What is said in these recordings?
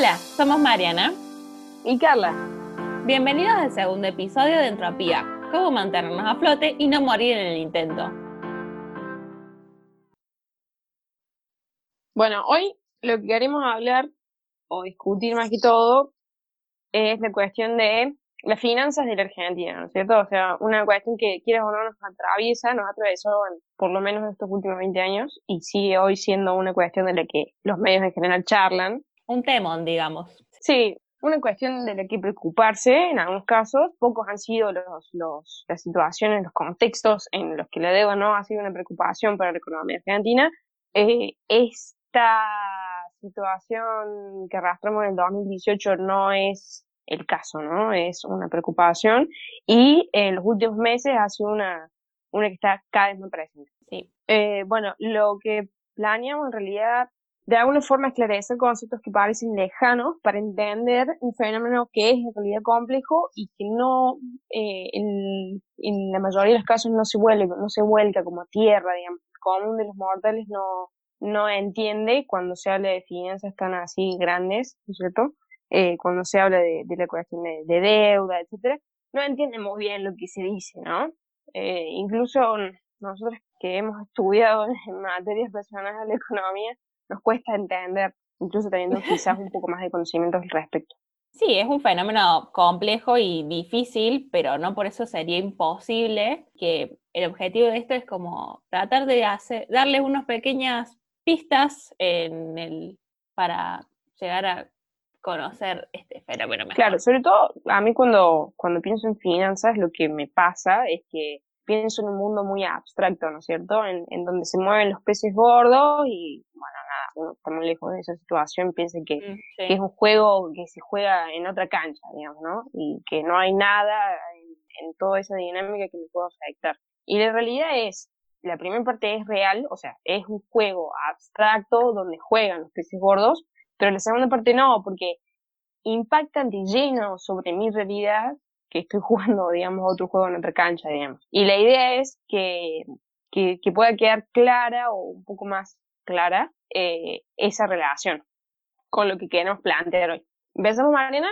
Hola, somos Mariana y Carla. Bienvenidos al segundo episodio de Entropía, cómo mantenernos a flote y no morir en el intento. Bueno, hoy lo que queremos hablar o discutir más que todo es la cuestión de las finanzas de la Argentina, ¿no es cierto? O sea, una cuestión que quieres o no nos atraviesa, nos atravesó por lo menos en estos últimos 20 años y sigue hoy siendo una cuestión de la que los medios en general charlan. Un temón, digamos. Sí, una cuestión de la que preocuparse en algunos casos. Pocos han sido los, los, las situaciones, los contextos en los que la deuda no ha sido una preocupación para la economía argentina. Eh, esta situación que arrastramos en el 2018 no es el caso, ¿no? Es una preocupación y en los últimos meses ha sido una, una que está cada vez más presente. Sí. Eh, bueno, lo que planeamos en realidad de alguna forma esclarecer conceptos que parecen lejanos para entender un fenómeno que es en realidad complejo y que no, eh, en, la mayoría de los casos no se vuelve, no se vuelca como tierra, digamos. El común de los mortales no, no entiende cuando se habla de finanzas tan así grandes, ¿no es cierto? Eh, cuando se habla de, de la cuestión de, de, deuda, etcétera, no entiende muy bien lo que se dice, ¿no? Eh, incluso nosotros que hemos estudiado en materias relacionadas a la economía, nos cuesta entender, incluso teniendo quizás un poco más de conocimiento al respecto. Sí, es un fenómeno complejo y difícil, pero no por eso sería imposible que el objetivo de esto es como tratar de hacer, darle unas pequeñas pistas en el, para llegar a conocer este fenómeno mejor. Claro, sobre todo a mí cuando, cuando pienso en finanzas lo que me pasa es que pienso en un mundo muy abstracto, ¿no es cierto? En, en donde se mueven los peces gordos y, bueno, nada, uno está muy lejos de esa situación, piensa que, Mm, sí. que es un juego que se juega en otra cancha, digamos, ¿no? Y que no hay nada en, en toda esa dinámica que me pueda afectar. Y la realidad es, la primera parte es real, o sea, es un juego abstracto donde juegan los peces gordos, pero la segunda parte no, porque impactan de lleno sobre mi realidad que estoy jugando, digamos, otro juego en otra cancha, digamos. Y la idea es que, que, que pueda quedar clara o un poco más clara eh, esa relación con lo que queremos plantear hoy. ¿Empezamos, Mariana?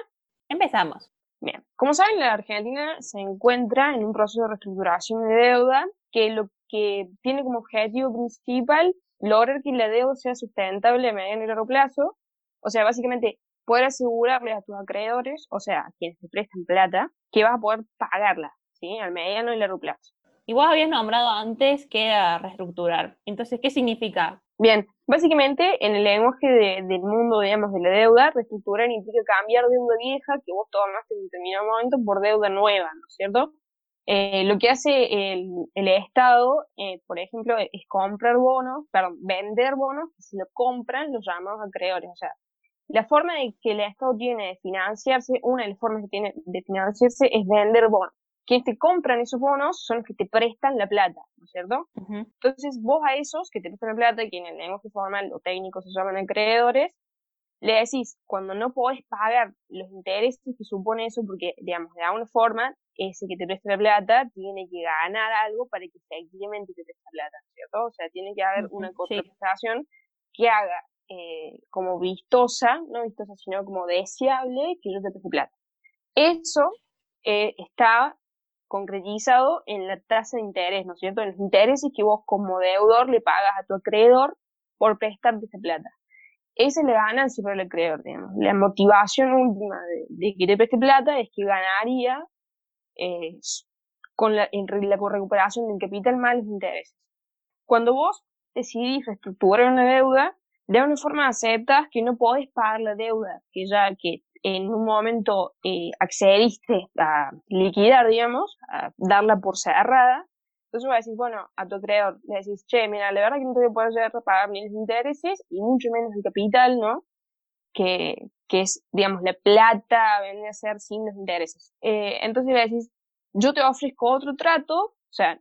Empezamos. Bien. Como saben, la Argentina se encuentra en un proceso de reestructuración de deuda que lo que tiene como objetivo principal lograr que la deuda sea sustentable a mediano y largo plazo. O sea, básicamente poder asegurarle a tus acreedores, o sea, a quienes te prestan plata, que vas a poder pagarla, ¿sí? Al mediano y largo plazo. Y vos habías nombrado antes que era reestructurar. Entonces, ¿qué significa? Bien, básicamente en el lenguaje de, del mundo, digamos, de la deuda, reestructurar implica cambiar deuda vieja que vos tomaste en determinado momento por deuda nueva, ¿no es cierto? Eh, lo que hace el, el Estado, eh, por ejemplo, es comprar bonos, perdón, vender bonos que se lo compran los llamados acreedores. O sea, la forma de que el Estado tiene de financiarse, una de las formas que tiene de financiarse es vender bonos. Quienes te compran esos bonos son los que te prestan la plata, ¿no es cierto? Uh -huh. Entonces, vos a esos que te prestan la plata, que en el lenguaje formal o técnico se llaman acreedores, le decís, cuando no podés pagar los intereses que supone eso, porque, digamos, de alguna forma, ese que te presta la plata tiene que ganar algo para que efectivamente te preste la plata, ¿cierto? O sea, tiene que haber una sí. contraprestación que haga eh, como vistosa, no vistosa, sino como deseable que yo te preste plata. Eso eh, está concretizado en la tasa de interés, ¿no es cierto? En los intereses que vos como deudor le pagas a tu acreedor por prestarte esa plata. Esa es la ganancia para el acreedor, digamos. La motivación última de, de que te preste plata es que ganaría eh, con la, en la recuperación del capital más los intereses. Cuando vos decidís reestructurar una deuda, de alguna forma aceptas que no podés pagar la deuda, que ya que en un momento eh, accediste a liquidar, digamos, a darla por cerrada, entonces vas a decir, bueno, a tu acreedor, le decís, che, mira, la verdad que no te voy a poder llegar a pagar ni los intereses y mucho menos el capital, ¿no? Que, que es, digamos, la plata viene a ser sin los intereses. Eh, entonces le decís, yo te ofrezco otro trato, o sea,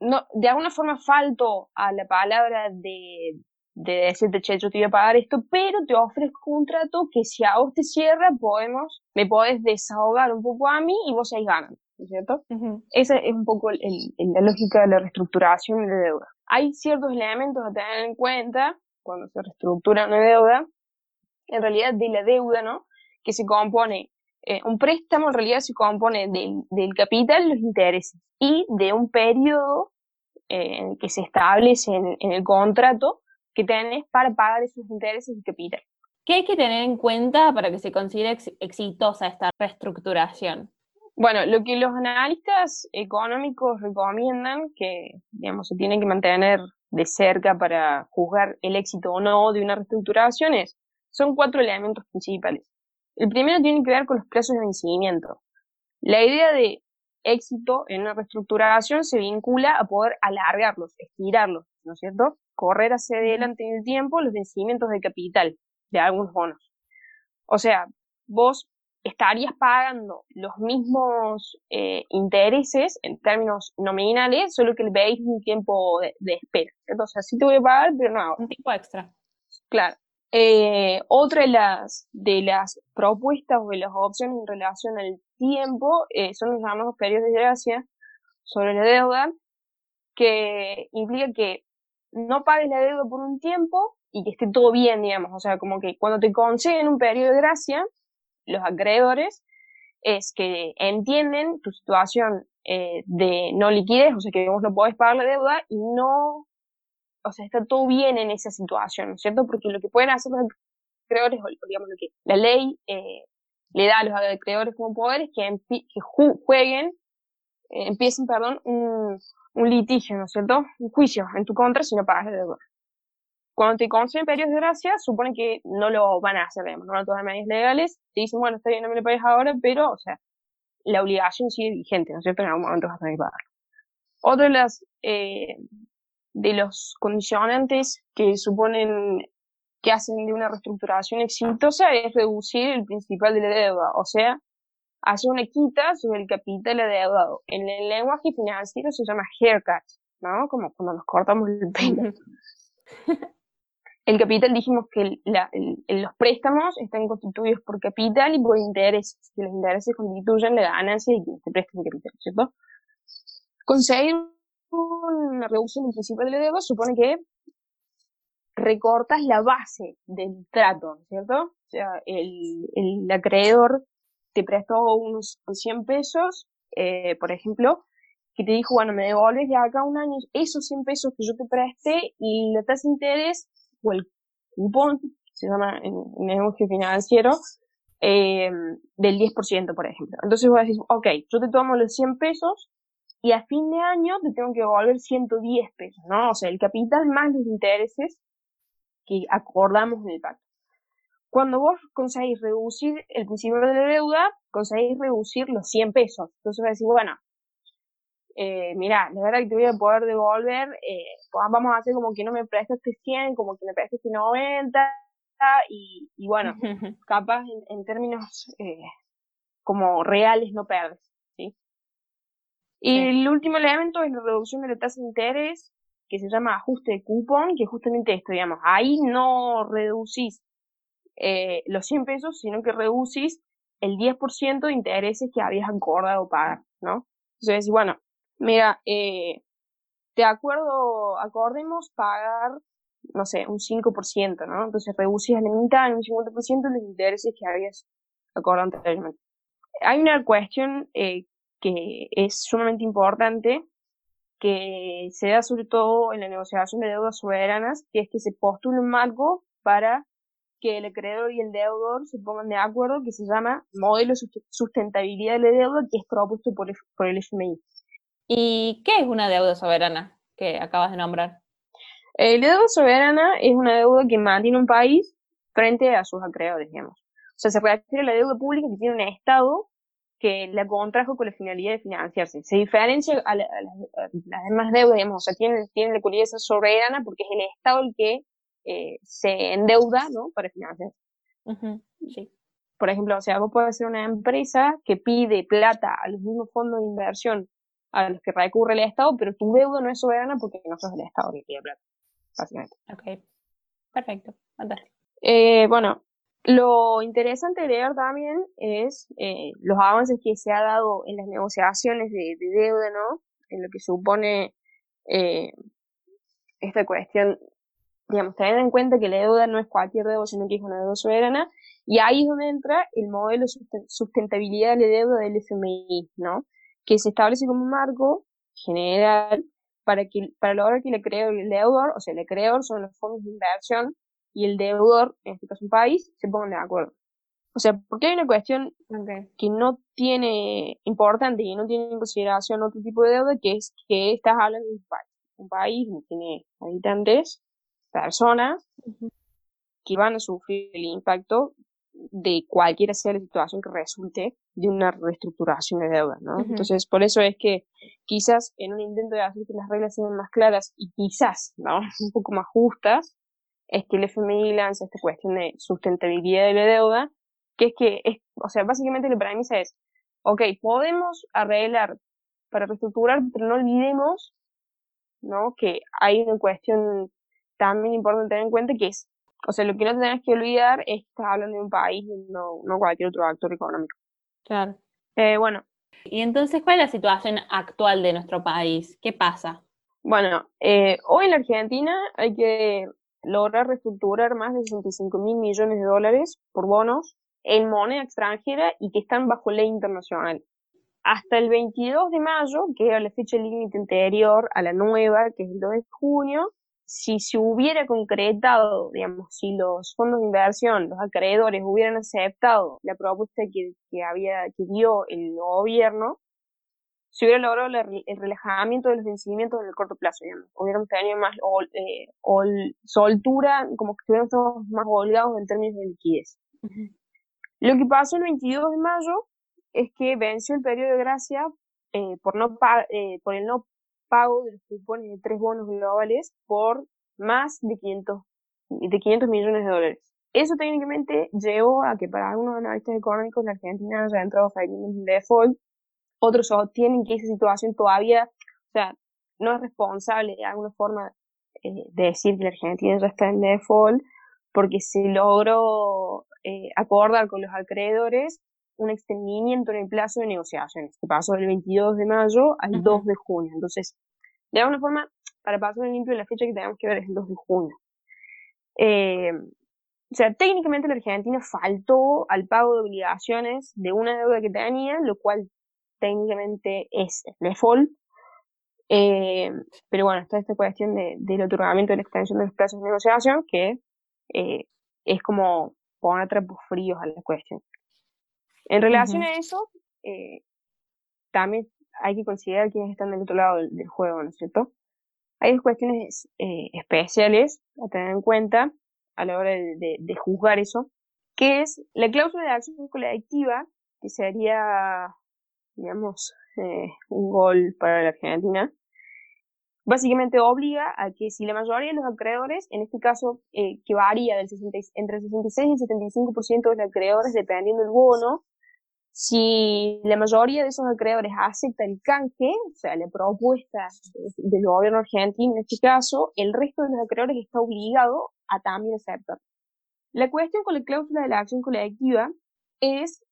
no, de alguna forma falto a la palabra de, de decirte, che, yo te voy a pagar esto, pero te ofrezco un trato que si a vos te cierra, podemos, me podés desahogar un poco a mí y vos ahí ganan, ¿no es cierto? Uh -huh. Esa es un poco el, el, la lógica de la reestructuración de deuda. Hay ciertos elementos a tener en cuenta cuando se reestructura una deuda, en realidad de la deuda, ¿no? Que se compone, eh, un préstamo en realidad se compone del, del capital, los intereses, y de un periodo eh, que se establece en, en, el contrato que tenés para pagar esos intereses y capital. ¿Qué hay que tener en cuenta para que se considere exitosa esta reestructuración? Bueno, lo que los analistas económicos recomiendan, que digamos se tiene que mantener de cerca para juzgar el éxito o no de una reestructuración, es, son cuatro elementos principales. El primero tiene que ver con los plazos de vencimiento. La idea de éxito en una reestructuración se vincula a poder alargarlos, estirarlos, ¿no es cierto? Correr hacia adelante en el tiempo los vencimientos de capital de algunos bonos. O sea, vos estarías pagando los mismos eh, intereses en términos nominales, solo que veis un tiempo de, espera. Entonces, sí te voy a pagar, pero no Un tiempo extra. Claro. Eh, otra de las, de las propuestas o de las opciones en relación al tiempo eh, son los llamados periodos de gracia sobre la deuda, que implica que no pagues la deuda por un tiempo y que esté todo bien, digamos. O sea, como que cuando te conceden un periodo de gracia, los acreedores, es que entienden tu situación eh, de no liquidez, o sea, que vos no podés pagar la deuda y no, o sea, está todo bien en esa situación, ¿no es cierto? Porque lo que pueden hacer los acreedores, o digamos lo que la ley eh, le da a los acreedores como poder es que, que jueguen, eh, empiecen, perdón, un, litigio, ¿no es cierto? Un juicio en tu contra si no pagas la deuda. Cuando te conceden periodos de gracia, supone que no lo van a hacer, digamos, no van a tomar medidas legales, te dicen, bueno, está bien, no me lo pagues ahora, pero, o sea, la obligación sigue vigente, ¿no es cierto? En algún momento vas a tener que pagar. Otro de las, eh, de los condicionantes que suponen que hacen de una reestructuración exitosa es reducir el principal de la deuda, o sea, hacer una quita sobre el capital adeudado. En el lenguaje financiero se llama haircut, ¿no? Como cuando nos cortamos el pelo. El capital dijimos que los préstamos están constituidos por capital y por intereses, que los intereses constituyen la ganancia de quien te presta el capital, ¿cierto? Conseguir una reducción del principio de la deuda supone que recortas la base del trato, ¿cierto? O sea, el, el acreedor te prestó unos 100 pesos, eh, por ejemplo, que te dijo, bueno, me devuelves de acá un año esos 100 pesos que yo te presté y la tasa de interés o el cupón, se llama en, negocio financiero, eh, del 10%, por ejemplo. Entonces vos decís, ok, yo te tomo los 100 pesos y a fin de año te tengo que devolver 110 pesos, ¿no? O sea, el capital más los intereses que acordamos en el pacto. Cuando vos conseguís reducir el principio de la deuda, conseguís reducir los 100 pesos. Entonces vas a decir, bueno, eh, mira, la verdad que te voy a poder devolver, eh, pues vamos a hacer como que no me prestaste 100, como que me prestaste 90, y, y bueno, capaz en, términos eh, como reales no perdes, ¿sí? Y el último elemento es la reducción de la tasa de interés, que se llama ajuste de cupón, que justamente esto, digamos, ahí no reducís eh, los 100 pesos, sino que reducís el 10% de intereses que habías acordado pagar, ¿no? Entonces, bueno, Mira, eh, de acuerdo, acordemos pagar, no sé, un 5%, ¿no? Entonces reducís a la mitad, en un 50% los intereses que habías acordado anteriormente. Hay una cuestión eh, que es sumamente importante, que se da sobre todo en la negociación de deudas soberanas, que es que se postula un marco para que el acreedor y el deudor se pongan de acuerdo, que se llama modelo de sustentabilidad de la deuda, que es propuesto por por el FMI. ¿Y qué es una deuda soberana que acabas de nombrar? Eh, la deuda soberana es una deuda que mantiene un país frente a sus acreedores, digamos. O sea, se refiere a la deuda pública que tiene un Estado que la contrajo con la finalidad de financiarse. Se diferencia a, las demás deudas, digamos, o sea, tiene, tiene la cualidad soberana porque es el Estado el que eh, se endeuda, ¿no? Para financiarse. sí. Por ejemplo, o sea, vos puedes ser una empresa que pide plata a los mismos fondos de inversión a los que recurre el Estado, pero tu deuda no es soberana porque no sos el Estado que pide plata, básicamente. Ok, perfecto, fantástico. Eh, bueno, lo interesante de ver también es eh, los avances que se ha dado en las negociaciones de, deuda, ¿no? En lo que supone eh, esta cuestión digamos, teniendo en cuenta que la deuda no es cualquier deuda, sino que es una deuda soberana, y ahí es donde entra el modelo de sustentabilidad de la deuda del FMI, ¿no? Que se establece como un marco general para, que, para lograr que el acreedor y el deudor, o sea, el acreedor son los fondos de inversión y el deudor, en este caso un país, se pongan de acuerdo. O sea, porque hay una cuestión que no tiene importante y no tiene en consideración otro tipo de deuda, que es que estás hablando de un país. Un país que tiene habitantes, personas, que van a sufrir el impacto de cualquiera sea la situación que resulte de una reestructuración de deuda, ¿no? Entonces, por eso es que quizás en un intento de hacer que las reglas sean más claras y quizás, ¿no? Un poco más justas, es que el FMI lanza esta cuestión de sustentabilidad de la deuda, que es que, es, o sea, básicamente la premisa es, ok, podemos arreglar para reestructurar, pero no olvidemos, ¿no? Que hay una cuestión también importante tener en cuenta que es, o sea, lo que no tenés que olvidar es que estás hablando de un país, no, no cualquier otro actor económico. Claro. Eh, bueno. Y entonces, ¿cuál es la situación actual de nuestro país? ¿Qué pasa? Bueno, eh, hoy en la Argentina hay que lograr reestructurar más de 65 mil millones de dólares por bonos en moneda extranjera y que están bajo ley internacional. Hasta el 22 de mayo, que era la fecha límite anterior a la nueva, que es el 2 de junio, si se hubiera concretado, digamos, si los fondos de inversión, los acreedores hubieran aceptado la propuesta que, que había, que dio el gobierno, se hubiera logrado el relajamiento de los vencimientos en el corto plazo, digamos. Hubiéramos tenido más eh, soltura, como que estuviéramos más holgados en términos de liquidez. Lo que pasó el 22 de mayo es que venció el periodo de gracia eh, por, no eh, por el no pago de los cupones de tres bonos globales por más de 500, de 500 millones de dólares. Eso técnicamente llevó a que para algunos analistas económicos la Argentina haya entrado en default otros sostienen que esa situación todavía, o sea, no es responsable de alguna forma eh, de decir que la Argentina ya está en default, porque se logró eh, acordar con los acreedores un extendimiento en el plazo de negociaciones, que pasó del 22 de mayo al 2 de junio. Entonces, de alguna forma, para pasar en limpio, la fecha que tenemos que ver es el 2 de junio. Eh, o sea, técnicamente la Argentina faltó al pago de obligaciones de una deuda que tenía, lo cual técnicamente es default. Eh, pero bueno, está esta cuestión de, del otorgamiento de la extensión de los plazos de negociación que eh, es como poner trapos fríos a la cuestión. En relación a eso, eh, también hay que considerar quiénes están del otro lado del, juego, ¿no es cierto? Hay cuestiones especiales a tener en cuenta a la hora de, de, juzgar eso, que es la cláusula de acción colectiva, que sería digamos, eh, un gol para la Argentina, básicamente obliga a que si la mayoría de los acreedores, en este caso eh, que varía del 60, entre el 66 y el 75% de los acreedores dependiendo del bono, si la mayoría de esos acreedores acepta el canje, o sea, la propuesta del gobierno argentino en este caso, el resto de los acreedores está obligado a también aceptar. La cuestión con la cláusula de la acción colectiva es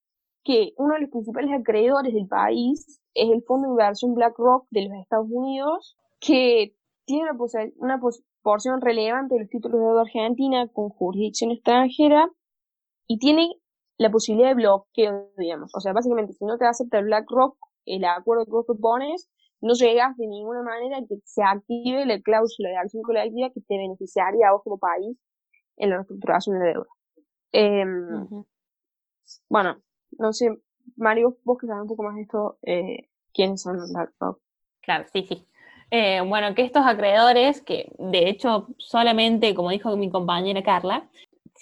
que uno de los principales acreedores del país es el fondo de inversión BlackRock de los Estados Unidos, que tiene una, porción relevante de los títulos de deuda argentina con jurisdicción extranjera y tiene la posibilidad de bloqueo, digamos. O sea, básicamente, si no te acepta el BlackRock, el acuerdo que vos propones, no llegas de ninguna manera a que se active la cláusula de acción colectiva que te beneficiaría a vos como país en la reestructuración de deuda. Em, bueno, no sé, Mario, vos que sabes un poco más de esto, eh, ¿quiénes son BlackRock? Claro, sí, sí. Eh, bueno, que estos acreedores, que de hecho solamente, como dijo mi compañera Carla,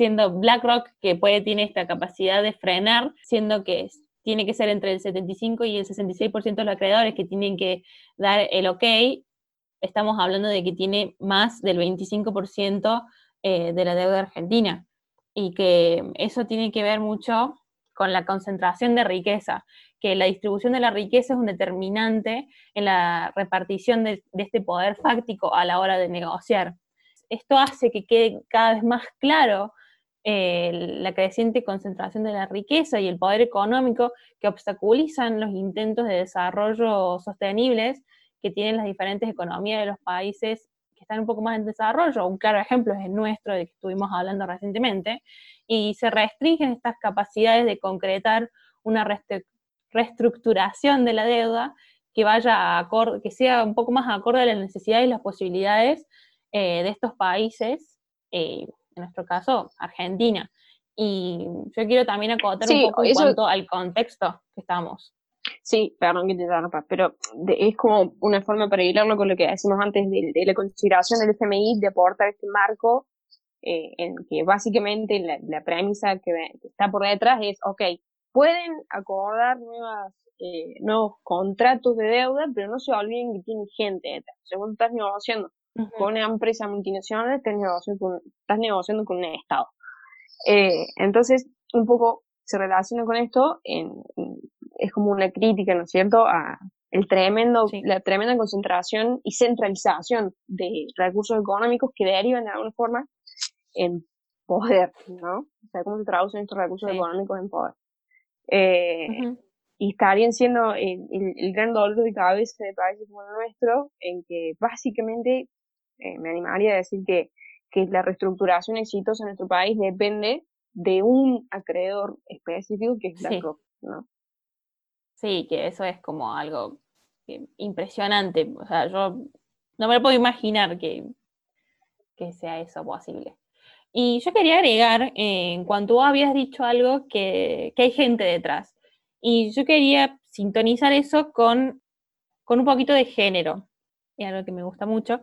siendo BlackRock que puede, tiene esta capacidad de frenar, siendo que tiene que ser entre el 75 y el 66% de los acreedores que tienen que dar el ok, estamos hablando de que tiene más del 25% eh, de la deuda argentina y que eso tiene que ver mucho con la concentración de riqueza, que la distribución de la riqueza es un determinante en la repartición de, este poder fáctico a la hora de negociar. Esto hace que quede cada vez más claro la creciente concentración de la riqueza y el poder económico que obstaculizan los intentos de desarrollo sostenibles que tienen las diferentes economías de los países que están un poco más en desarrollo, un claro ejemplo es el nuestro, de que estuvimos hablando recientemente, y se restringen estas capacidades de concretar una reestructuración de la deuda que vaya que sea un poco más acorde a las necesidades y las posibilidades eh, de estos países, eh, en nuestro caso, Argentina. Y yo quiero también acotar un poco en cuanto al contexto que estamos. Sí, perdón que te interrumpa, pero es como una forma para hilarlo con lo que decimos antes de, la consideración del FMI de aportar este marco, eh, en que básicamente la, premisa que, está por detrás es, ok, pueden acordar nuevas, eh, nuevos contratos de deuda, pero no se olviden que tiene gente detrás. Según estás negociando con una empresa multinacional, estás negociando con, estás negociando con un Estado. Eh, entonces, un poco se relaciona con esto, en, es como una crítica, ¿no es cierto?, a el tremendo, la tremenda concentración y centralización de recursos económicos que derivan de alguna forma en poder, ¿no? O sea, cómo se traducen estos recursos económicos en poder. Eh, y estarían siendo el, el, gran dolor de cabeza de países como el nuestro, en que básicamente eh, me animaría a decir que, que la reestructuración exitosa en nuestro país depende de un acreedor específico que es BlackRock, ¿no? Sí, que eso es como algo impresionante. O sea, yo no me lo puedo imaginar que, que sea eso posible. Y yo quería agregar, eh, en cuanto habías dicho algo, que, que, hay gente detrás. Y yo quería sintonizar eso con, con un poquito de género, y algo que me gusta mucho,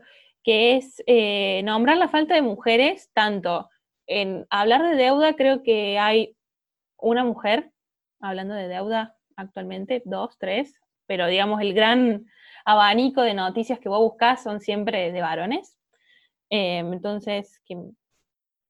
que es eh, nombrar la falta de mujeres tanto en hablar de deuda creo que hay una mujer hablando de deuda actualmente, dos, tres, pero digamos el gran abanico de noticias que vos buscas son siempre de varones. Em, entonces,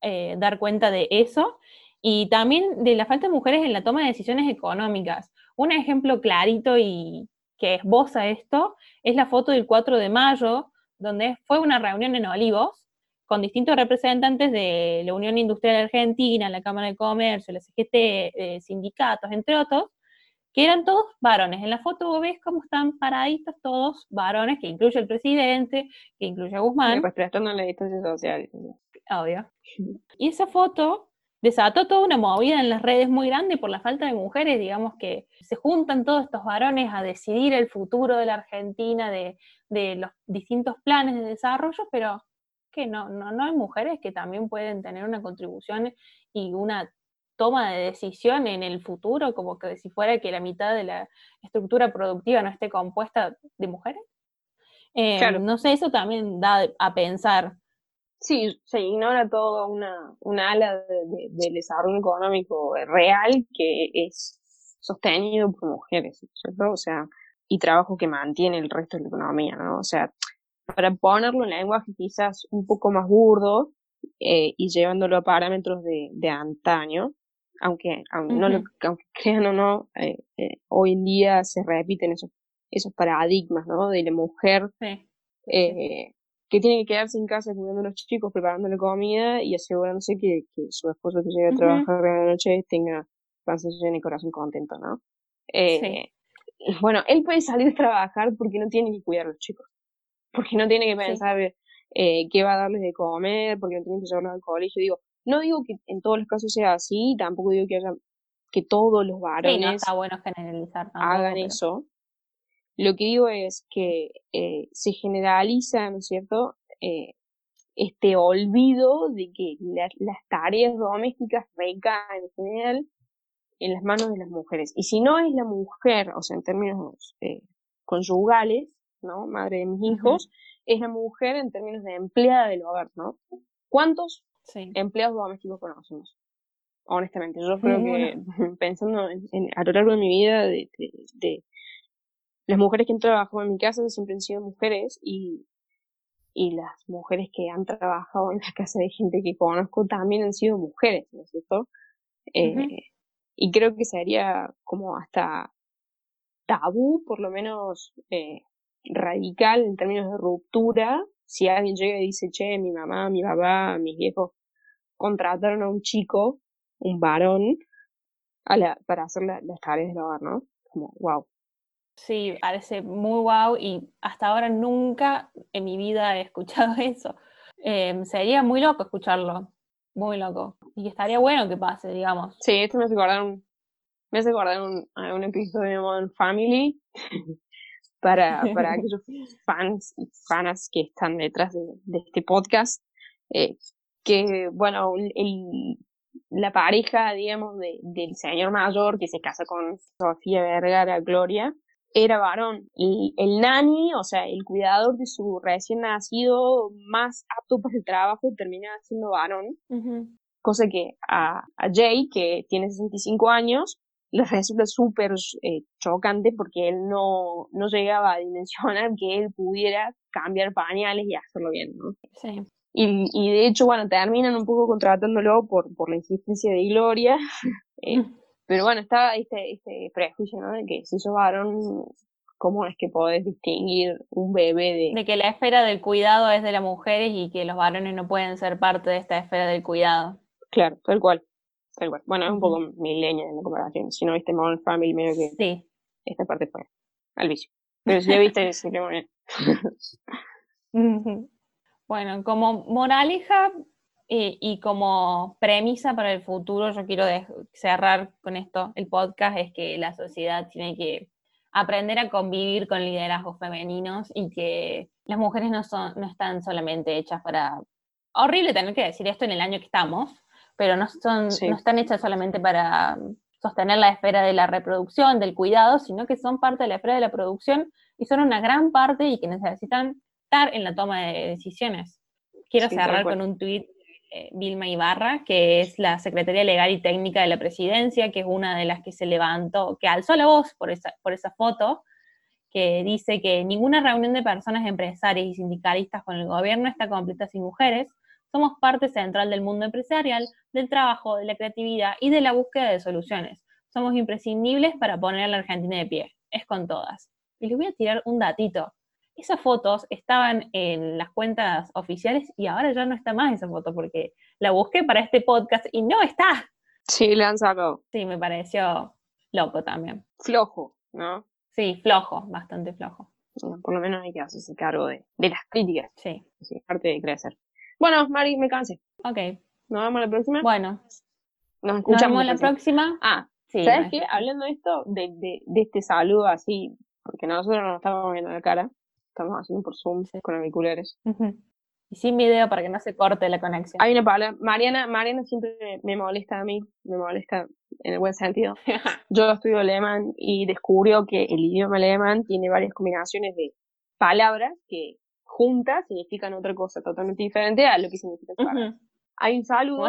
eh, dar cuenta de eso y también de la falta de mujeres en la toma de decisiones económicas. Un ejemplo clarito y que esboza esto es la foto del 4 de mayo, donde fue una reunión en Olivos, con distintos representantes de la Unión Industrial Argentina, la Cámara de Comercio, la CGT, eh, sindicatos, entre otros, que eran todos varones. En la foto vos ves cómo están paraditos todos varones, que incluye el presidente, que incluye a Guzmán. Pues prestando la distancia social. Obvio. Y esa foto desató toda una movida en las redes muy grande por la falta de mujeres, digamos que se juntan todos estos varones a decidir el futuro de la Argentina, de, de los distintos planes de desarrollo, pero que no, no, no hay mujeres que también pueden tener una contribución y una toma de decisión en el futuro, como que si fuera que la mitad de la estructura productiva no esté compuesta de mujeres. Eh, no sé, eso también da a pensar. Sí, se ignora todo una, una ala de, del desarrollo económico real que es sostenido por mujeres, ¿cierto? O sea, y trabajo que mantiene el resto de la economía, ¿no? O sea, para ponerlo en lenguaje quizás un poco más burdo eh, y llevándolo a parámetros de, de antaño, aunque, aunque, no lo, aunque crean o no, eh, eh, hoy en día se repiten esos, esos paradigmas, ¿no? De la mujer eh, que tiene que quedarse en casa cuidando a los chicos, preparándole comida y asegurándose que, que su esposo que llega a trabajar en la noche tenga panza llena y corazón contento, ¿no? Eh, Bueno, él puede salir a trabajar porque no tiene que cuidar a los chicos porque no tiene que pensar eh, qué va a darles de comer, porque no tiene que llevarlos al colegio. Digo, no digo que en todos los casos sea así, tampoco digo que haya que todos los varones hagan eso. Lo que digo es que eh, se generaliza, ¿no es cierto?, eh, este olvido de que las tareas domésticas recaen en general en las manos de las mujeres. Y si no es la mujer, o sea, en términos eh, conyugales, ¿no? Madre de mis hijos, es la mujer en términos de empleada del hogar, ¿no? ¿Cuántos empleados domésticos conocemos? Honestamente, yo creo que pensando en, a lo largo de mi vida, de, de, las mujeres que han trabajado en mi casa siempre han sido mujeres y, y las mujeres que han trabajado en la casa de gente que conozco también han sido mujeres, ¿no es cierto? Eh, y creo que sería como hasta tabú, por lo menos, eh, radical en términos de ruptura, si alguien llega y dice, che, mi mamá, mi papá, mis viejos contrataron a un chico, un varón, a la, para hacer las tareas del hogar, ¿no? Como, wow. Sí, parece muy guau y hasta ahora nunca en mi vida he escuchado eso. Em, sería muy loco escucharlo, muy loco. Y estaría bueno que pase, digamos. Sí, esto me hace acordar un, me hace acordar un, un episodio de Modern Family para, para aquellos fans y fanas que están detrás de, este podcast. Eh, que, bueno, el, la pareja, digamos, de, del señor mayor que se casa con Sofía Vergara Gloria, era varón. Y el nani, o sea, el cuidador de su recién nacido más apto para el trabajo, termina siendo varón. Cosa que a, a Jay, que tiene 65 años, le resulta súper eh, chocante porque él no, no llegaba a dimensionar que él pudiera cambiar pañales y hacerlo bien, ¿no? Sí. Y, y de hecho, bueno, terminan un poco contratándolo por, por la insistencia de Gloria. Eh, mm. Pero bueno, está este, este prejuicio, ¿no? De que si sos varón, ¿cómo es que podés distinguir un bebé de... De que la esfera del cuidado es de las mujeres y que los varones no pueden ser parte de esta esfera del cuidado. Claro, tal cual. Tal cual. Bueno, es un poco milenia en la comparación. Si no viste Modern Family, medio que sí. esta parte fue al vicio. Pero si ya viste, muy bien. Bueno, como moraleja eh, y como premisa para el futuro, yo quiero cerrar con esto el podcast, es que la sociedad tiene que aprender a convivir con liderazgos femeninos y que las mujeres no, son, no están solamente hechas para... Horrible tener que decir esto en el año que estamos, pero no, son, no están hechas solamente para sostener la esfera de la reproducción, del cuidado, sino que son parte de la esfera de la producción y son una gran parte y que necesitan estar en la toma de decisiones. Quiero cerrar con un tuit Vilma Ibarra, que es la Secretaría Legal y Técnica de la Presidencia, que es una de las que se levantó, que alzó la voz por esa, por esa foto, que dice que ninguna reunión de personas empresarias y sindicalistas con el gobierno está completa sin mujeres. Somos parte central del mundo empresarial, del trabajo, de la creatividad y de la búsqueda de soluciones. Somos imprescindibles para poner a la Argentina de pie. Es con todas. Y les voy a tirar un datito esas fotos estaban en las cuentas oficiales y ahora ya no está más esa foto porque la busqué para este podcast y no está. Sí, la han sacado. Sí, me pareció loco también. Flojo, ¿no? Sí, flojo, bastante flojo. por lo menos hay que hacerse cargo de, de las críticas. Sí. sí. Parte de crecer. Bueno, Mari, me cansé. Ok. ¿Nos vemos la próxima? Bueno. Nos escuchamos. Nos vemos la próxima. Ah, sí. ¿Sabes qué? Hablando de esto, de, de, de este saludo así, porque nosotros no nos estamos viendo la cara, estamos haciendo por Zoom con auriculares. Y sin video para que no se corte la conexión. Hay una palabra, Mariana, Mariana siempre me, molesta a mí, me molesta en el buen sentido. Yo estudio alemán y descubrió que el idioma alemán tiene varias combinaciones de palabras que juntas significan otra cosa totalmente diferente a lo que significa uh Hay un saludo.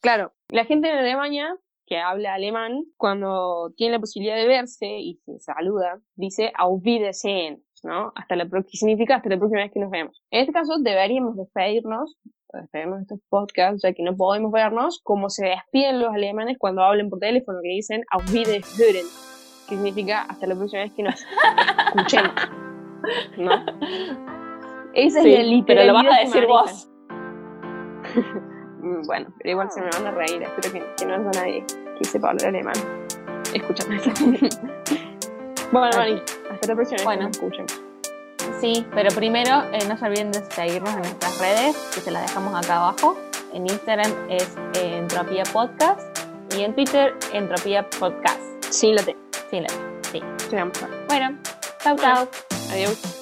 Claro, la gente en Alemania que habla alemán, cuando tiene la posibilidad de verse y se saluda, dice Auf Wiedersehen, ¿no? Hasta la que significa hasta la próxima vez que nos vemos. En este caso deberíamos despedirnos, despedirnos de estos podcasts, ya que no podemos vernos, como se despiden los alemanes cuando hablen por teléfono, que dicen Auf Wiederhören, que significa hasta la próxima vez que nos escuchemos, ¿no? Esa es la literalidad. Pero lo vas a decir vos. Mm, bueno, pero igual se me van a reír, espero que, que no haya nadie que sepa hablar alemán. Escúchame. bueno, Mari, hasta la próxima bueno. escuchen. Sí, pero primero eh, no se olviden de seguirnos en nuestras redes, que se las dejamos acá abajo. En Instagram es eh, Entropía Podcast y en Twitter Entropía Podcast. Sí, la T. Sí, la T. Sí. Bueno, chao, chao. Adiós.